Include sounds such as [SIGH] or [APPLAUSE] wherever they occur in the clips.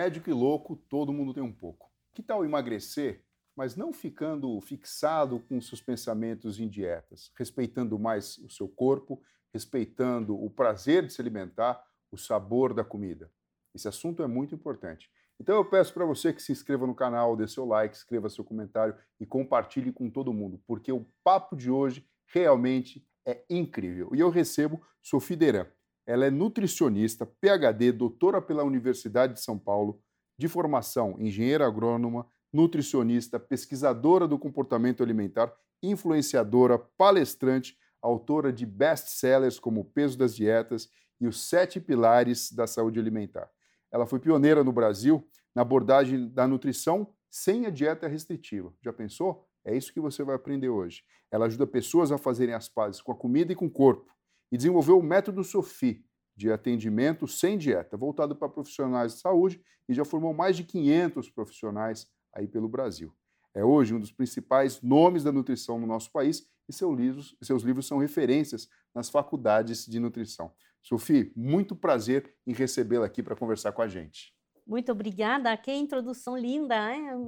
Médico e louco, todo mundo tem um pouco. Que tal emagrecer, mas não ficando fixado com seus pensamentos em dietas, respeitando mais o seu corpo, respeitando o prazer de se alimentar, o sabor da comida? Esse assunto é muito importante. Então eu peço para você que se inscreva no canal, dê seu like, escreva seu comentário e compartilhe com todo mundo, porque o papo de hoje realmente é incrível. E eu recebo Sofia Deran. Ela é nutricionista, PhD, doutora pela Universidade de São Paulo, de formação engenheira agrônoma, nutricionista, pesquisadora do comportamento alimentar, influenciadora, palestrante, autora de best-sellers como O Peso das Dietas e Os Sete Pilares da Saúde Alimentar. Ela foi pioneira no Brasil na abordagem da nutrição sem a dieta restritiva. Já pensou? É isso que você vai aprender hoje. Ela ajuda pessoas a fazerem as pazes com a comida e com o corpo e desenvolveu o método SOFI, de atendimento sem dieta, voltado para profissionais de saúde e já formou mais de 500 profissionais aí pelo Brasil. É hoje um dos principais nomes da nutrição no nosso país e seus livros, seus livros são referências nas faculdades de nutrição. Sophie, muito prazer em recebê-la aqui para conversar com a gente. Muito obrigada, que introdução linda,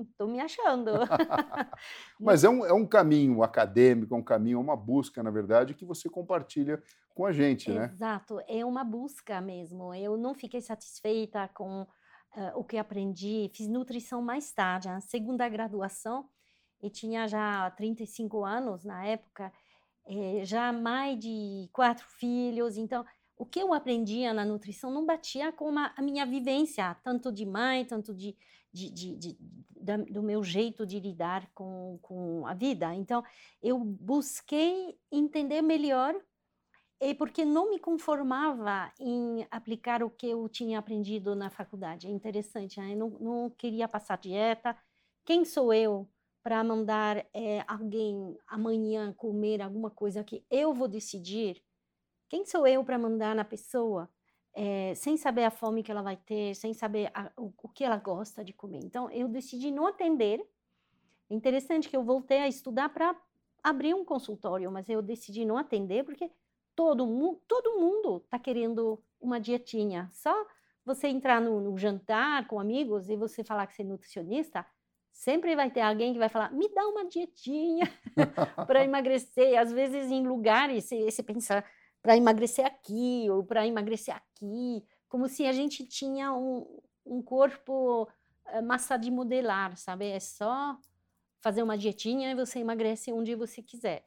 estou me achando. [LAUGHS] Mas é um, é um caminho acadêmico, é um caminho, é uma busca, na verdade, que você compartilha com a gente, né? Exato, é uma busca mesmo. Eu não fiquei satisfeita com uh, o que aprendi, fiz nutrição mais tarde, a segunda graduação, e tinha já 35 anos na época, eh, já mais de quatro filhos, então o que eu aprendia na nutrição não batia com uma, a minha vivência, tanto de mãe, tanto de, de, de, de da, do meu jeito de lidar com, com a vida. Então, eu busquei entender melhor, e porque não me conformava em aplicar o que eu tinha aprendido na faculdade. É interessante, né? eu não, não queria passar dieta. Quem sou eu para mandar é, alguém amanhã comer alguma coisa que eu vou decidir? Quem sou eu para mandar na pessoa é, sem saber a fome que ela vai ter, sem saber a, o, o, que ela gosta de comer? Então, eu decidi não atender. É interessante que eu voltei a estudar para abrir um consultório, mas eu decidi não atender porque todo, mu todo mundo está querendo uma dietinha. Só você entrar no, no jantar com amigos e você falar que você é nutricionista, sempre vai ter alguém que vai falar, me dá uma dietinha [LAUGHS] para emagrecer. Às vezes, em lugares, você, você pensa, para emagrecer aqui ou para emagrecer aqui, como se a gente tinha um, um corpo uh, massa de modelar, sabe? É só fazer uma dietinha e você emagrece onde você quiser.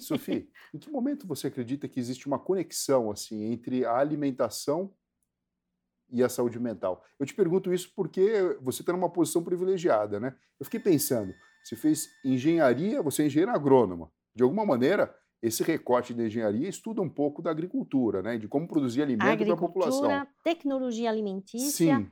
Sofia, [LAUGHS] em que momento você acredita que existe uma conexão assim entre a alimentação e a saúde mental? Eu te pergunto isso porque você está numa posição privilegiada, né? Eu fiquei pensando, você fez engenharia, você é engenheiro agrônoma. De alguma maneira, esse recorte da engenharia estuda um pouco da agricultura, né, de como produzir alimento para a população. tecnologia alimentícia sim.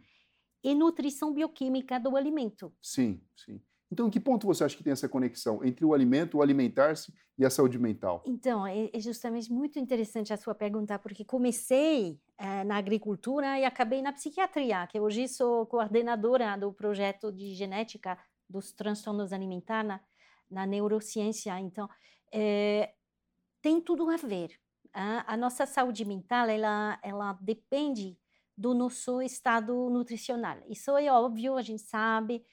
e nutrição bioquímica do alimento. Sim, sim. Então, em que ponto você acha que tem essa conexão entre o alimento, o alimentar-se e a saúde mental? Então, é, é justamente muito interessante a sua pergunta, porque comecei é, na agricultura e acabei na psiquiatria, que hoje sou coordenadora do projeto de genética dos transtornos alimentares na, na neurociência. Então, é, tem tudo a ver. A, a nossa saúde mental, ela, ela depende do nosso estado nutricional. Isso é óbvio, a gente sabe.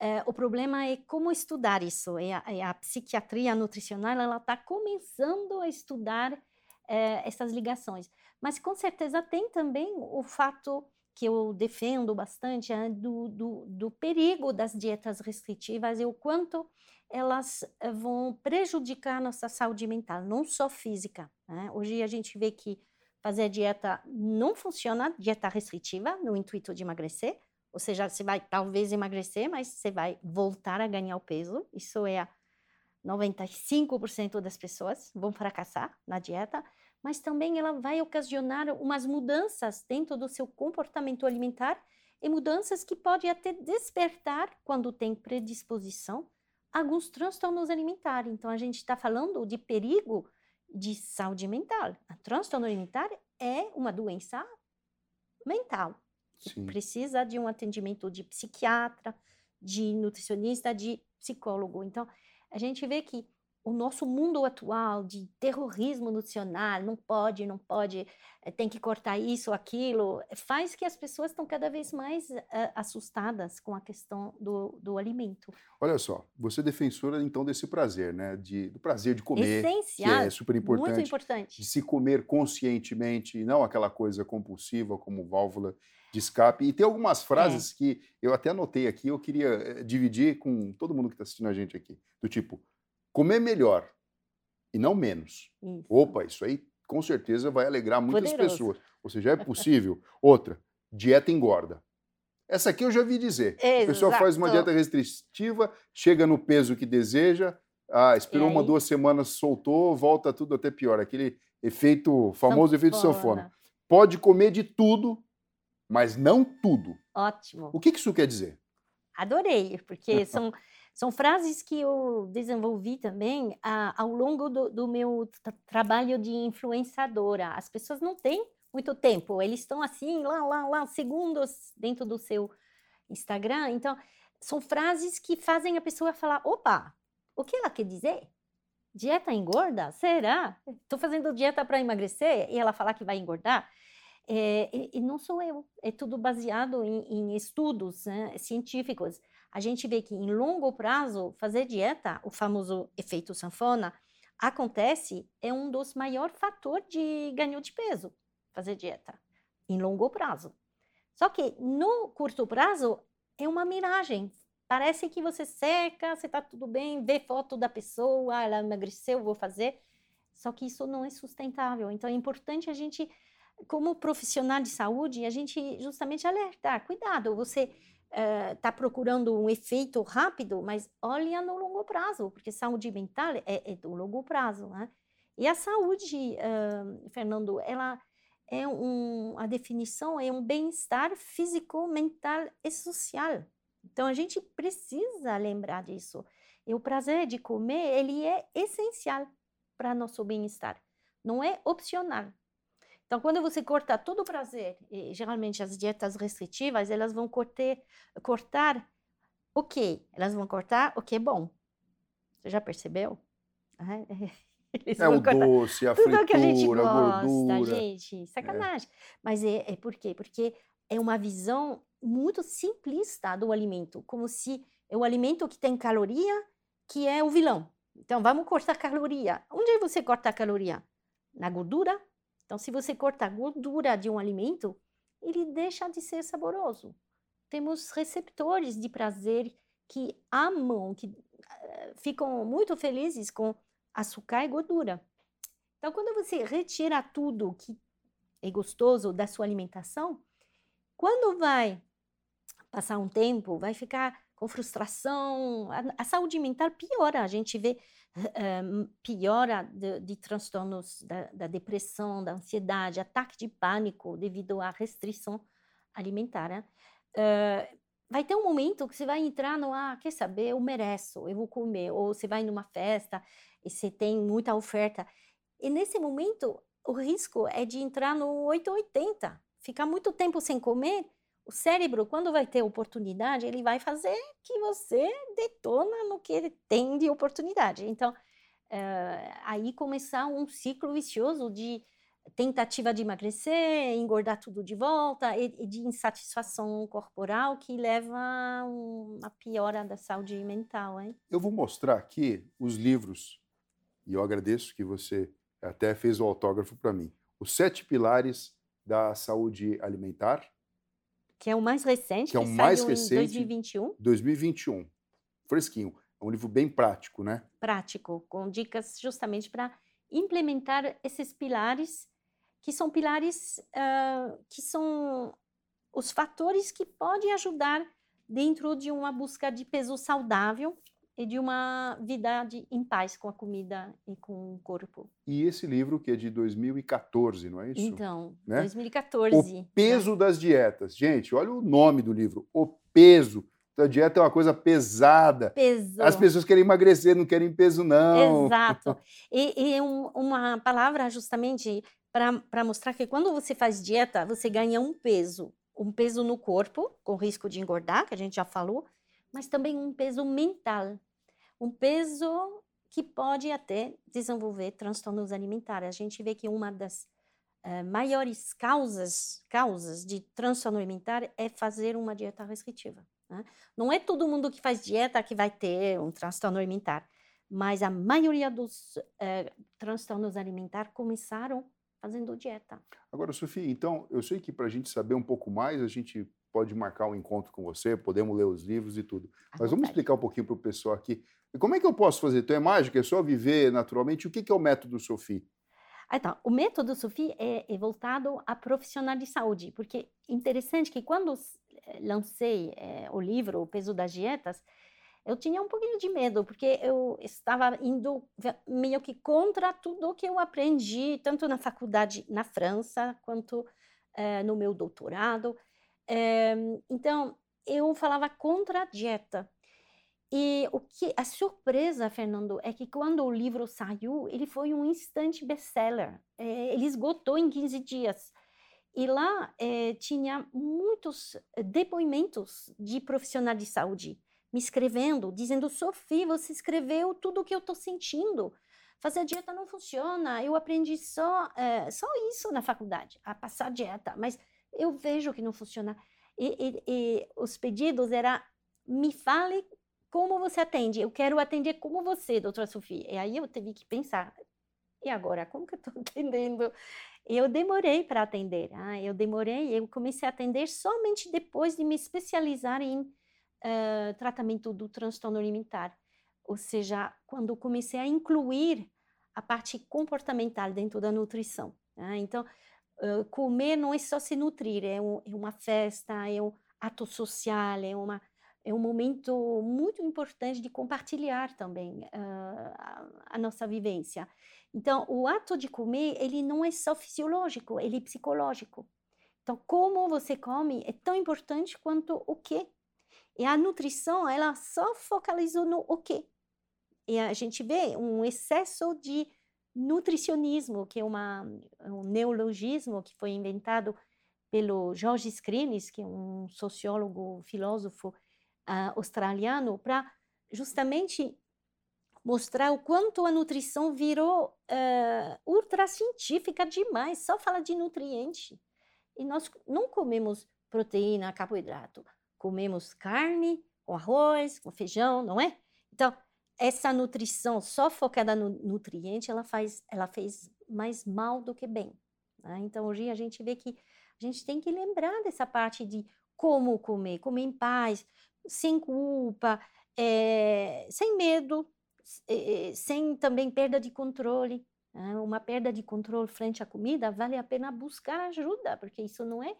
É, o problema é como estudar isso. É a, é a psiquiatria nutricional, ela está começando a estudar é, essas ligações. Mas com certeza tem também o fato que eu defendo bastante é, do, do, do perigo das dietas restritivas e o quanto elas eh, vão prejudicar nossa saúde mental, não só física. Né? Hoje a gente vê que fazer dieta não funciona, dieta restritiva, no intuito de emagrecer, ou seja, você vai talvez emagrecer, mas você vai voltar a ganhar o peso. Isso é a 95% das pessoas vão fracassar na dieta, mas também ela vai ocasionar umas mudanças dentro do seu comportamento alimentar e mudanças que pode até despertar quando tem predisposição alguns transtornos alimentares. Então, a gente está falando de perigo de saúde mental. A transtorno alimentar é uma doença mental. Que precisa de um atendimento de psiquiatra, de nutricionista, de psicólogo. Então, a gente vê que o nosso mundo atual de terrorismo nutricional, não pode, não pode, eh, tem que cortar isso, aquilo, faz que as pessoas estão cada vez mais uh, assustadas com a questão do, do alimento. Olha só, você é defensora então desse prazer, né? De, do prazer de comer, Essencial, que é super importante, muito importante. de se comer conscientemente, e não aquela coisa compulsiva como válvula de escape. E tem algumas frases é. que eu até anotei aqui, eu queria eh, dividir com todo mundo que está assistindo a gente aqui, do tipo comer melhor e não menos. Isso. Opa, isso aí com certeza vai alegrar muitas Poderoso. pessoas. Ou seja, é possível. Outra, dieta engorda. Essa aqui eu já vi dizer. Exato. A pessoa faz uma dieta restritiva, chega no peso que deseja, ah, esperou uma, duas semanas, soltou, volta tudo até pior. Aquele efeito, famoso sanfona. efeito sanfona. Pode comer de tudo, mas não tudo. Ótimo. O que isso quer dizer? Adorei, porque [LAUGHS] são são frases que eu desenvolvi também ah, ao longo do, do meu trabalho de influenciadora. As pessoas não têm muito tempo, eles estão assim, lá, lá, lá, segundos dentro do seu Instagram. Então, são frases que fazem a pessoa falar: opa, o que ela quer dizer? Dieta engorda? Será? Estou fazendo dieta para emagrecer e ela falar que vai engordar? É, e, não sou eu, é tudo baseado em, em estudos né, científicos a gente vê que em longo prazo, fazer dieta, o famoso efeito sanfona, acontece, é um dos maiores fatores de ganho de peso, fazer dieta, em longo prazo. Só que no curto prazo, é uma miragem. Parece que você seca, você está tudo bem, vê foto da pessoa, ela emagreceu, vou fazer. Só que isso não é sustentável. Então é importante a gente, como profissional de saúde, a gente justamente alertar, cuidado, você está uh, procurando um efeito rápido, mas olha no longo prazo, porque saúde mental é, é do longo prazo, né? E a saúde, uh, Fernando, ela é um, a definição é um bem-estar físico, mental e social. Então a gente precisa lembrar disso. E o prazer de comer, ele é essencial para nosso bem-estar. Não é opcional. Então, quando você corta todo o prazer, e geralmente as dietas restritivas, elas vão cortar, cortar o quê? Elas vão cortar o que é bom. Você já percebeu? [LAUGHS] Eles é o doce, a fritura, que a, gente gosta, a gordura. gente, sacanagem. É. Mas é, é por quê? Porque é uma visão muito simplista do alimento, como se é o alimento que tem caloria que é o vilão. Então, vamos cortar caloria. Onde você corta a caloria? Na gordura então, se você cortar a gordura de um alimento, ele deixa de ser saboroso. Temos receptores de prazer que amam, que uh, ficam muito felizes com açúcar e gordura. Então, quando você retira tudo que é gostoso da sua alimentação, quando vai passar um tempo, vai ficar com frustração, a, a saúde mental piora. A gente vê piora de, de transtornos da, da, depressão, da ansiedade, ataque de pânico devido à restrição alimentar. Uh, vai ter um momento que você vai entrar no, ah, quer saber, eu mereço, eu vou comer. Ou você vai numa festa e você tem muita oferta. E nesse momento, o risco é de entrar no 880. Ficar muito tempo sem comer o cérebro, quando vai ter oportunidade, ele vai fazer que você detona no que ele tem de oportunidade. Então, uh, aí começar um ciclo vicioso de tentativa de emagrecer, engordar tudo de volta e, e de insatisfação corporal que leva a uma piora da saúde mental. Hein? Eu vou mostrar aqui os livros, e eu agradeço que você até fez o autógrafo para mim. Os Sete Pilares da Saúde Alimentar, que é o mais recente, que é o mais recente, em 2021. 2021. Fresquinho. É um livro bem prático, né? Prático, com dicas justamente para implementar esses pilares, que são pilares uh, que são os fatores que podem ajudar dentro de uma busca de peso saudável e de uma vida de, em paz com a comida e com o corpo. E esse livro que é de 2014, não é isso? Então, né? 2014. O né? peso das dietas. Gente, olha o nome do livro. O peso. A dieta é uma coisa pesada. Peso. As pessoas querem emagrecer, não querem peso, não. Exato. [LAUGHS] E, e um, uma palavra justamente para mostrar que quando você faz dieta, você ganha um peso. Um peso no corpo, com risco de engordar, que a gente já falou, mas também um peso mental um peso que pode até desenvolver transtornos alimentares. A gente vê que uma das uh, maiores causas, causas de transtorno alimentar é fazer uma dieta restritiva. Né? Não é todo mundo que faz dieta que vai ter um transtorno alimentar, mas a maioria dos uh, transtornos alimentares começaram fazendo dieta. Agora, Sofia, então, eu sei que para a gente saber um pouco mais, a gente pode marcar um encontro com você, podemos ler os livros e tudo. Mas vamos explicar um pouquinho para o pessoal aqui. Como é que eu posso fazer? Então é mágica? É só viver naturalmente? O que é o método Sophie? Ah, então, o método Sophie é, é, voltado a profissional de saúde, porque é interessante que quando eh, lancei é, o livro O Peso das Dietas, eu tinha um pouquinho de medo, porque eu estava indo meio que contra tudo o que eu aprendi, tanto na faculdade na França, quanto é, no meu doutorado. Então, eu falava contra a dieta. E o que a surpresa, Fernando, é que quando o livro saiu, ele foi um instante best-seller. É, ele esgotou em 15 dias. E lá é, tinha muitos depoimentos de profissionais de saúde me escrevendo, dizendo: Sofia, você escreveu tudo o que eu estou sentindo. Fazer dieta não funciona. Eu aprendi só, é, só isso na faculdade, a passar dieta, mas eu vejo que não funciona. E, e, e os pedidos era me fale como você atende? Eu quero atender como você, doutora Sofia. E aí eu tive que pensar, e agora, como que eu estou [LAUGHS] atendendo? Eu demorei para atender, ah, eu demorei, eu comecei a atender somente depois de me especializar em uh, tratamento do transtorno alimentar. Ou seja, quando comecei a incluir a parte comportamental dentro da nutrição. Né? Então, uh, comer não é só se nutrir, é, um, é uma festa, é um ato social, é uma é um momento muito importante de compartilhar também uh, a, a, nossa vivência. Então, o ato de comer, ele não é só fisiológico, ele é psicológico. Então, como você come é tão importante quanto o que. E a nutrição, ela só focalizou no o que. E a gente vê um excesso de nutricionismo, que é uma, um neologismo que foi inventado pelo George Skrinis, que é um sociólogo, filósofo uh, australiano para justamente mostrar o quanto a nutrição virou uh, ultracientífica demais, só fala de nutriente. E nós não comemos proteína, carboidrato, comemos carne, com arroz, com feijão, não é? Então, essa nutrição só focada no nutriente, ela faz, ela fez mais mal do que bem. Né? Então, hoje a gente vê que a gente tem que lembrar dessa parte de como comer, comer em paz, sem culpa, é, sem medo, é, sem também perda de controle. Né? Uma perda de controle frente à comida vale a pena buscar ajuda, porque isso não é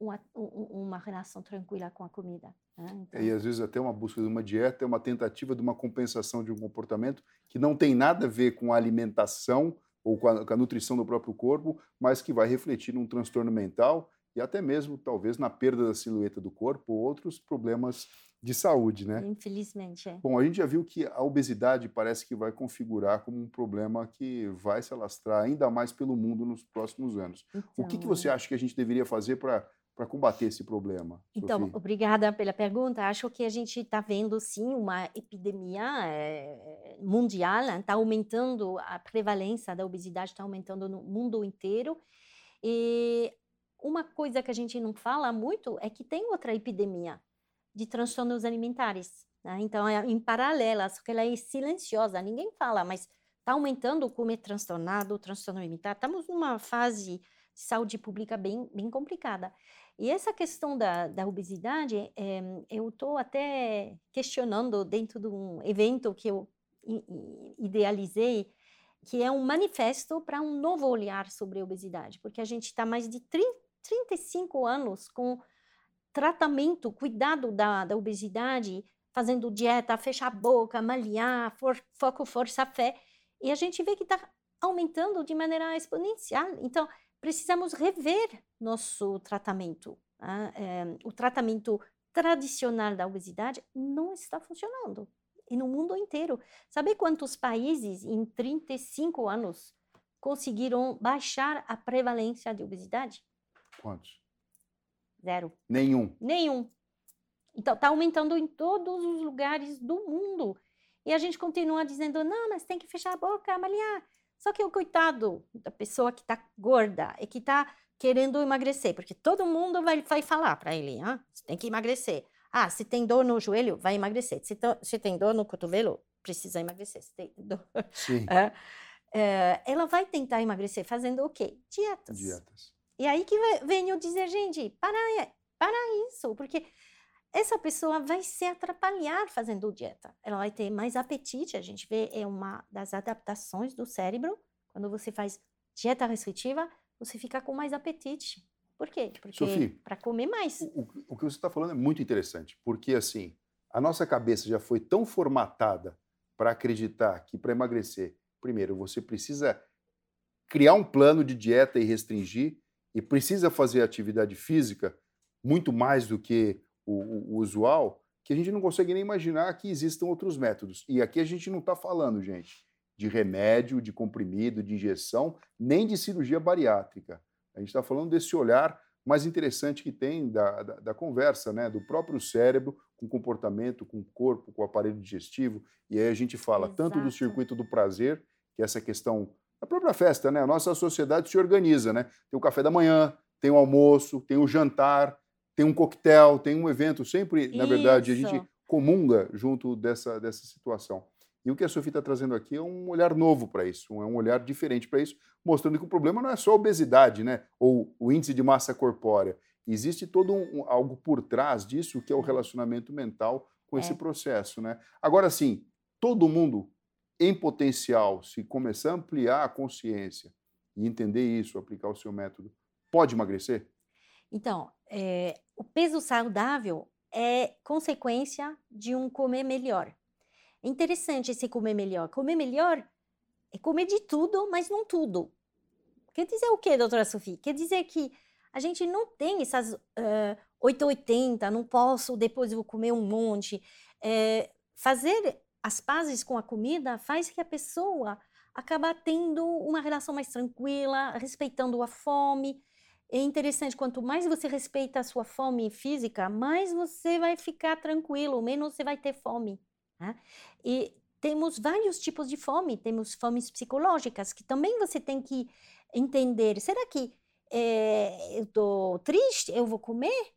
uma, uma relação tranquila com a comida. Né? Então... E às vezes até uma busca de uma dieta é uma tentativa de uma compensação de um comportamento que não tem nada a ver com a alimentação ou com a, com a nutrição do próprio corpo, mas que vai refletir num transtorno mental e até mesmo, talvez, na perda da silhueta do corpo ou outros problemas de saúde, né? Infelizmente, é. Bom, a gente já viu que a obesidade parece que vai configurar como um problema que vai se alastrar ainda mais pelo mundo nos próximos anos. Então, o que, que você acha que a gente deveria fazer para para combater esse problema? Então, Sofia? obrigada pela pergunta. Acho que a gente está vendo sim uma epidemia é, mundial, está aumentando a prevalência da obesidade, está aumentando no mundo inteiro. E uma coisa que a gente não fala muito é que tem outra epidemia de transtornos alimentares. Né? Então, é em paralela, só que ela é silenciosa, ninguém fala, mas está aumentando o comer transtornado, o transtorno alimentar. Estamos numa fase de saúde pública bem, bem complicada. E essa questão da, da obesidade, é, eu estou até questionando dentro de um evento que eu idealizei, que é um manifesto para um novo olhar sobre a obesidade, porque a gente está mais de 30 35 anos com tratamento, cuidado da, da obesidade, fazendo dieta, fechar a boca, malhar, for, foco, força, fé. E a gente vê que está aumentando de maneira exponencial. Então, precisamos rever nosso tratamento. Né? É, o tratamento tradicional da obesidade não está funcionando. E no mundo inteiro. Sabe quantos países em 35 anos conseguiram baixar a prevalência de obesidade? Quantos? Zero. Nenhum. Nenhum. Então, está aumentando em todos os lugares do mundo. E a gente continua dizendo, não, mas tem que fechar a boca, malhar. Só que o coitado da pessoa que está gorda e que está querendo emagrecer, porque todo mundo vai, vai falar para ele, ah, você tem que emagrecer. Ah, se tem dor no joelho, vai emagrecer. Se, to, se tem dor no cotovelo, precisa emagrecer. Se tem dor... Sim. [LAUGHS] É, é, ela vai tentar emagrecer fazendo o quê? Dietas. Dietas. E aí que venho dizer, gente, para, para isso, porque essa pessoa vai se atrapalhar fazendo dieta. Ela vai ter mais apetite. A gente vê, é uma das adaptações do cérebro. Quando você faz dieta restritiva, você fica com mais apetite. Por quê? Porque para comer mais. O, o, que você está falando é muito interessante, porque assim, a nossa cabeça já foi tão formatada para acreditar que para emagrecer, primeiro, você precisa criar um plano de dieta e restringir, e precisa fazer atividade física muito mais do que o, o, usual, que a gente não consegue nem imaginar que existam outros métodos. E aqui a gente não está falando, gente, de remédio, de comprimido, de injeção, nem de cirurgia bariátrica. A gente está falando desse olhar mais interessante que tem da, da, da, conversa, né? do próprio cérebro com o comportamento, com o corpo, com o aparelho digestivo. E aí a gente fala Exato. tanto do circuito do prazer, que é essa questão da própria festa, né? A nossa sociedade se organiza, né? Tem o café da manhã, tem o almoço, tem o jantar, tem um coquetel, tem um evento, sempre, na verdade, Isso. a gente comunga junto dessa, dessa situação. E o que a Sofia está trazendo aqui é um olhar novo para isso, é um olhar diferente para isso, mostrando que o problema não é só a obesidade, né? Ou o índice de massa corpórea. Existe todo um, algo por trás disso que é o relacionamento mental com é. esse processo, né? Agora sim, todo mundo em potencial, se começar a ampliar a consciência e entender isso, aplicar o seu método, pode emagrecer? Então, é, o peso saudável é consequência de um comer melhor. É interessante esse comer melhor. Comer melhor é comer de tudo, mas não tudo. Quer dizer o quê, doutora Sofia? Quer dizer que a gente não tem essas uh, 880, não posso, depois vou comer um monte. É, fazer as pazes com a comida faz que a pessoa acaba tendo uma relação mais tranquila, respeitando a fome, é interessante, quanto mais você respeita a sua fome física, mais você vai ficar tranquilo, menos você vai ter fome. Né? E temos vários tipos de fome, temos fomes psicológicas, que também você tem que entender. Será que é, eu estou triste, eu vou comer?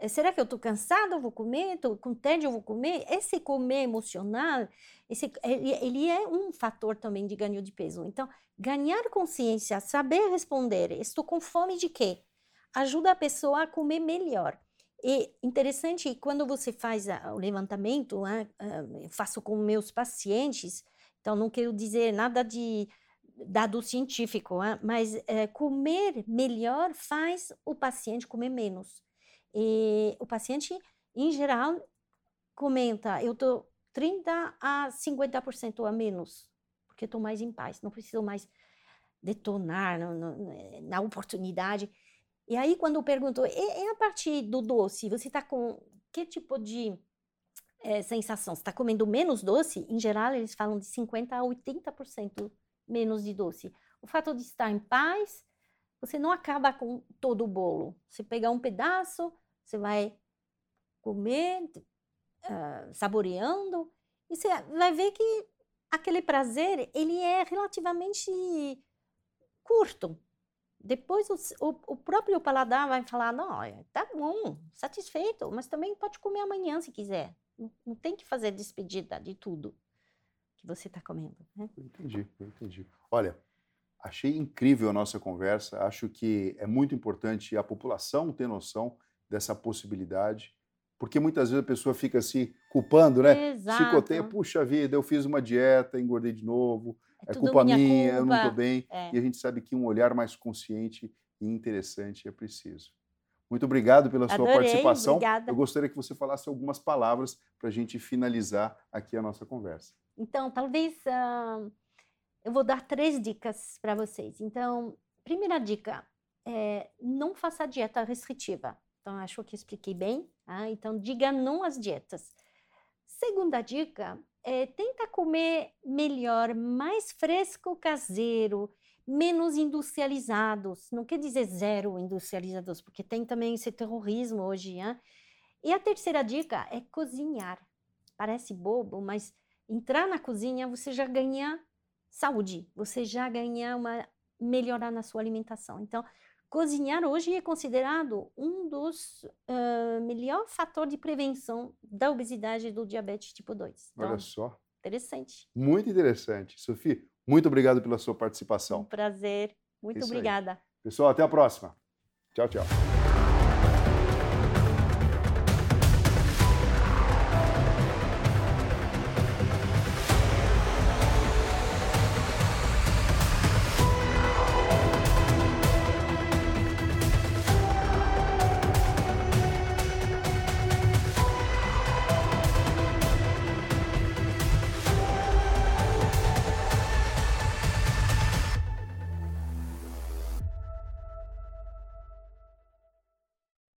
Eh, será que eu estou cansado, eu vou comer? Estou com tédio, eu vou comer? Esse comer emocional, esse, ele, ele é um fator também de ganho de peso. Então, ganhar consciência, saber responder, estou com fome de quê? Ajuda a pessoa a comer melhor. E interessante, quando você faz o levantamento, né, eu faço com meus pacientes, então não quero dizer nada de dado científico, né, mas é, comer melhor faz o paciente comer menos. E o paciente, em geral, comenta, eu estou 30 a 50% a menos porque estou mais em paz, não preciso mais detonar no, no, na oportunidade. E aí, quando eu pergunto, e, e a partir do doce, você está com que tipo de é, sensação? Você está comendo menos doce? Em geral, eles falam de 50% a 80% menos de doce. O fato de estar em paz, você não acaba com todo o bolo. Você pegar um pedaço, você vai comer, uh, saboreando, e você vai ver que aquele prazer ele é relativamente curto. Depois o, o, o, próprio paladar vai falar, não, tá bom, satisfeito, mas também pode comer amanhã se quiser. Não, não tem que fazer despedida de tudo que você está comendo. Né? Entendi, entendi. Olha, achei incrível a nossa conversa. Acho que é muito importante a população ter noção dessa possibilidade porque muitas vezes a pessoa fica se culpando, né? Exato. Chicoteia, puxa vida, eu fiz uma dieta, engordei de novo, é, é culpa minha, minha culpa. eu não estou bem. É. E a gente sabe que um olhar mais consciente e interessante é preciso. Muito obrigado pela sua Adorei, participação. Obrigada. Eu gostaria que você falasse algumas palavras para a gente finalizar aqui a nossa conversa. Então, talvez uh, eu vou dar três dicas para vocês. Então, primeira dica é não faça dieta restritiva. Então, acho que expliquei bem. Ah, então, diga não às dietas. Segunda dica é tenta comer melhor, mais fresco caseiro, menos industrializados. Não quer dizer zero industrializados, porque tem também esse terrorismo hoje. Hein? E a terceira dica é cozinhar. Parece bobo, mas entrar na cozinha, você já ganha saúde, você já ganha uma melhorar na sua alimentação. Então, cozinhar hoje é considerado um dos uh, melhores fatores de prevenção da obesidade e do diabetes tipo 2. Então, Olha só. Interessante. Muito interessante. Sofia, muito obrigado pela sua participação. Um prazer. Muito Isso obrigada. Aí. Pessoal, até a próxima. Tchau, tchau.